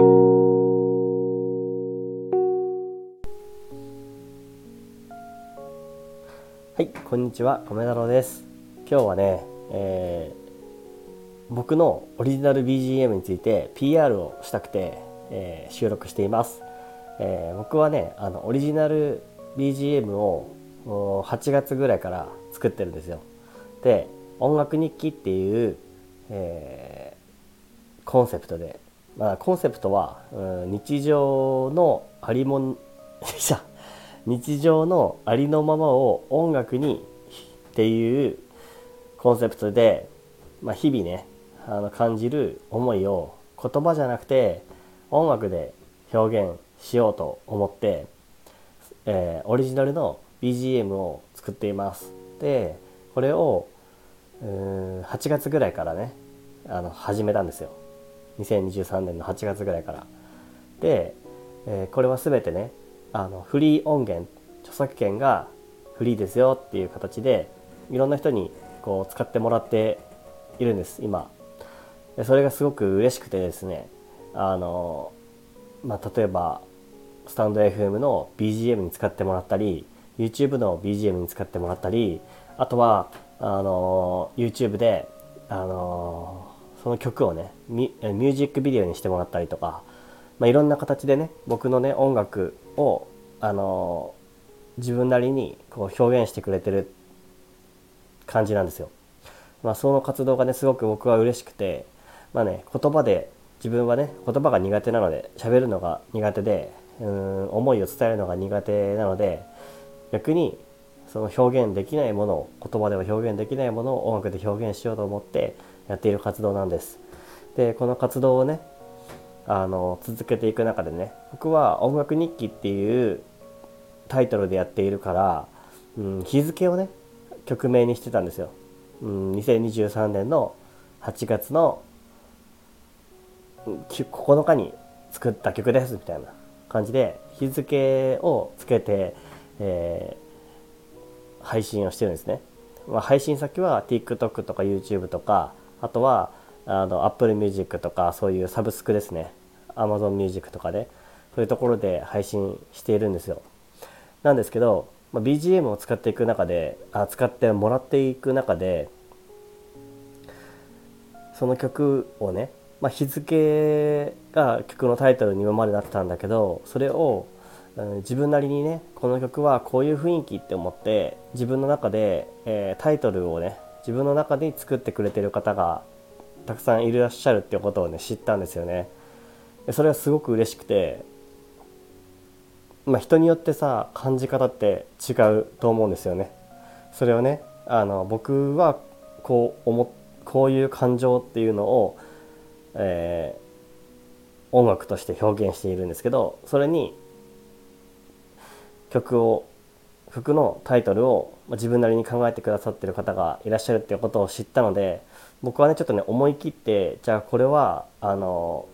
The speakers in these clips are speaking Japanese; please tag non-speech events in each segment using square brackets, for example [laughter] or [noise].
はいこんにちは米太郎です。今日はね、えー、僕のオリジナル BGM について PR をしたくて、えー、収録しています、えー、僕はねあのオリジナル BGM を8月ぐらいから作ってるんですよ。で音楽日記っていう、えコンセプトでまあコンセプトは、うん、日常のありもん [laughs] 日常のありのままを音楽にっていうコンセプトで、まあ、日々ねあの感じる思いを言葉じゃなくて音楽で表現しようと思って、えー、オリジナルの BGM を作っています。でこれをうん8月ぐらいからねあの始めたんですよ。2023年の8月ぐらいから。で、えー、これは全てねあのフリー音源著作権がフリーですよっていう形でいろんな人にこう使ってもらっているんです今。でそれがすごく嬉しくてですねあの、まあ、例えばスタンド FM の BGM に使ってもらったり YouTube の BGM に使ってもらったりあとはあの YouTube であのその曲をねミュージックビデオにしてもらったりとか、まあ、いろんな形でね僕のね音楽をあの自分なりにこう表現してくれてる感じなんですよ。まあ、その活動がねすごく僕は嬉しくてまあね言葉で自分はね言葉が苦手なので喋るのが苦手でうん思いを伝えるのが苦手なので逆にその表現できないものを言葉では表現できないものを音楽で表現しようと思ってやっている活動なんです。でこの活動をねあの続けていく中でね僕は「音楽日記」っていうタイトルでやっているから、うん、日付をね曲名にしてたんですよ。うん、2023年の8月の9日に作った曲ですみたいな感じで日付をつけて、えー、配信をしてるんですね。まあ、配信先は TikTok とか YouTube とかあとはあの Apple Music とかそういうサブスクですね。Amazon Music とかでそういうところで配信しているんですよ。なんですけど、まあ、BGM を使っていく中であ使ってもらっていく中でその曲をね、まあ、日付が曲のタイトルに今までなってたんだけどそれを自分なりにねこの曲はこういう雰囲気って思って自分の中で、えー、タイトルをね自分の中で作ってくれてる方がたくさんいらっしゃるっていうことをね知ったんですよね。それはすごく嬉しくて、まあ、人によってさ感じ方って違うと思うんですよね。それをねあの僕はこう思こういう感情っていうのを、えー、音楽として表現しているんですけどそれに曲を服のタイトルをま自分なりに考えてくださってる方がいらっしゃるっていうことを知ったので僕はねちょっとね思い切ってじゃあこれはあの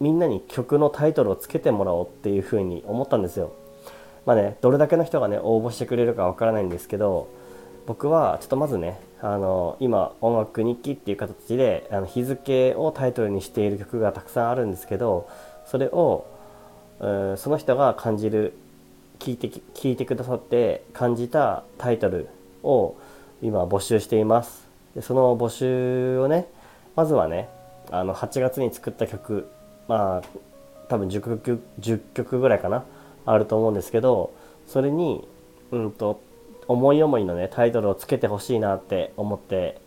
みんなに曲のタイトルをつけてもらおうっていうふうに思ったんですよ。まあねどれだけの人がね応募してくれるかわからないんですけど僕はちょっとまずねあの今音楽日記っていう形であの日付をタイトルにしている曲がたくさんあるんですけどそれをその人が感じる聞いて聞いてくださって感じたタイトルを今募集しています。でその募集をねまずはねあの8月に作った曲まあ多分10曲 ,10 曲ぐらいかなあると思うんですけどそれにうんと思い思いのねタイトルをつけてほしいなって思って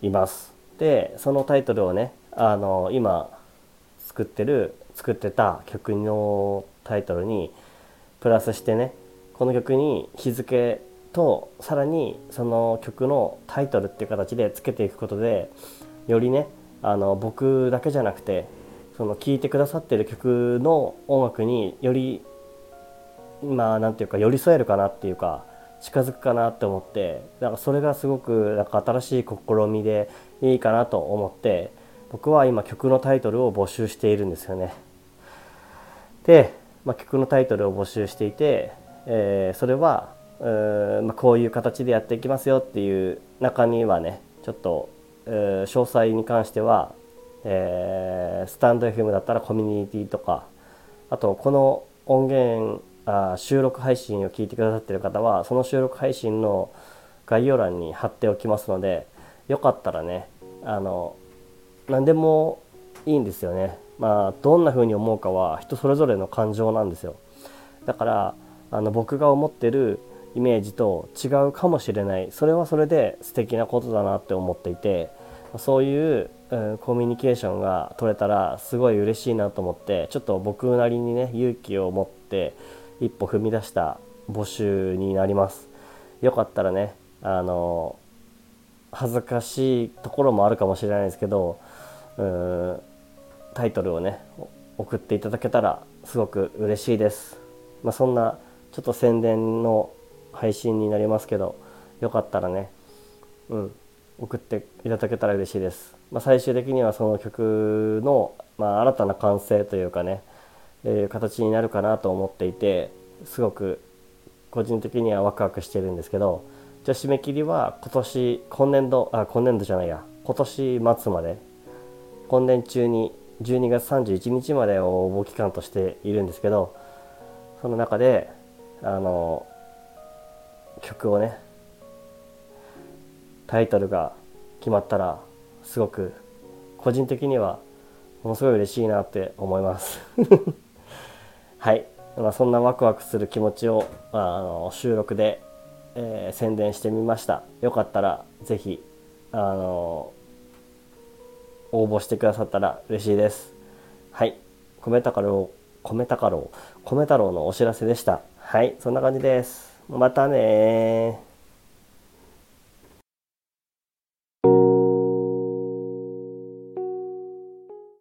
います。でそのタイトルをねあの今作ってる作ってた曲のタイトルにプラスしてねこの曲に日付とさらにその曲のタイトルっていう形でつけていくことでよりねあの僕だけじゃなくてその聴いてくださってる曲の音楽によりまあなんていうか寄り添えるかなっていうか近づくかなって思ってなんかそれがすごくなんか新しい試みでいいかなと思って僕は今曲のタイトルを募集しているんですよね。で、まあ、曲のタイトルを募集していて、えー、それはう、まあ、こういう形でやっていきますよっていう中にはねちょっと詳細に関してはえー、スタンド FM だったらコミュニティとかあとこの音源あ収録配信を聞いてくださってる方はその収録配信の概要欄に貼っておきますのでよかったらねあの何でもいいんですよね。まあどんな風に思うかは人それぞれの感情なんですよ。だからあの僕が思ってるイメージと違うかもしれない。それはそれで素敵なことだなって思っていてそういう、コミュニケーションが取れたらすごい嬉しいなと思ってちょっと僕なりにね勇気を持って一歩踏み出した募集になります。よかったらねあの恥ずかしいところもあるかもしれないですけどうんタイトルをね送っていただけたらすごく嬉しいです、まあ、そんなちょっと宣伝の配信になりますけどよかったらねうん送っていただけたら嬉しいです、まあ、最終的にはその曲の、まあ、新たな完成というかね、えー、形になるかなと思っていてすごく個人的にはワクワクしてるんですけどじゃあ締め切りは今年今年度あ今年度じゃないや今年末まで今年中に12月31日までを応募期間としているんですけどその中であの曲をねタイトルが決まったらすごく個人的にはものすごい嬉しいなって思います。[laughs] はい、まあ、そんなワクワクする気持ちをあの収録で、えー、宣伝してみました。よかったら是非あの応募してくださったら嬉しいです。はい。米太郎米太郎米太郎のお知らせでした。はい。そんな感じです。またね